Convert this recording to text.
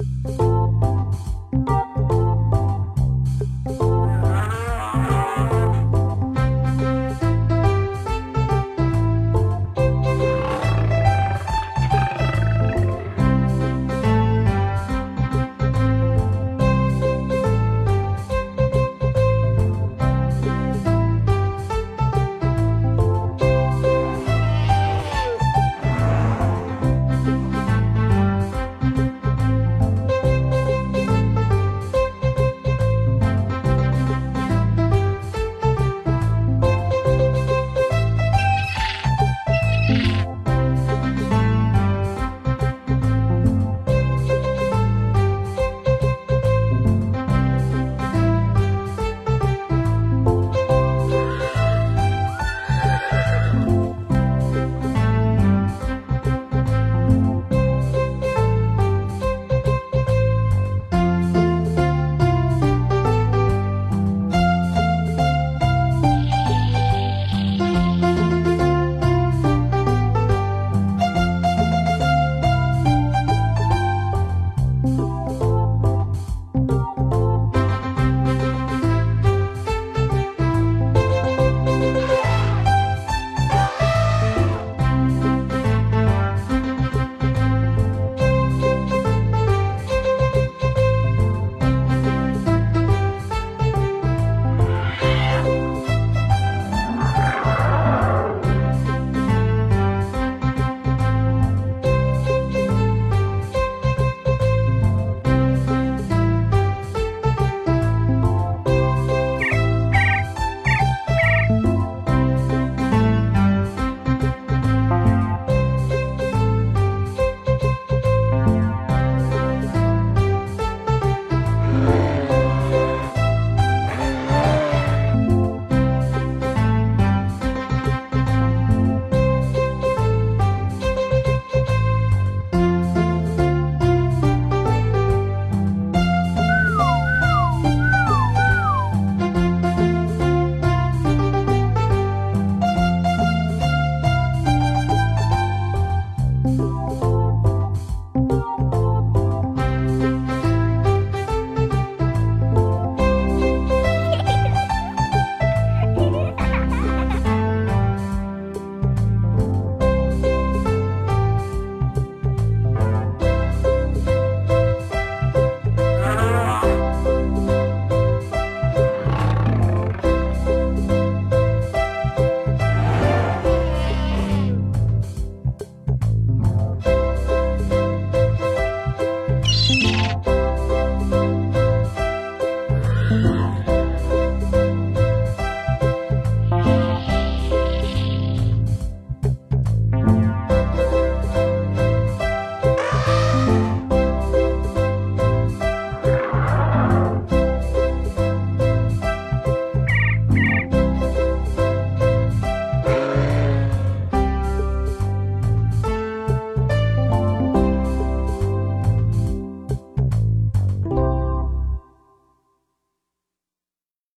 you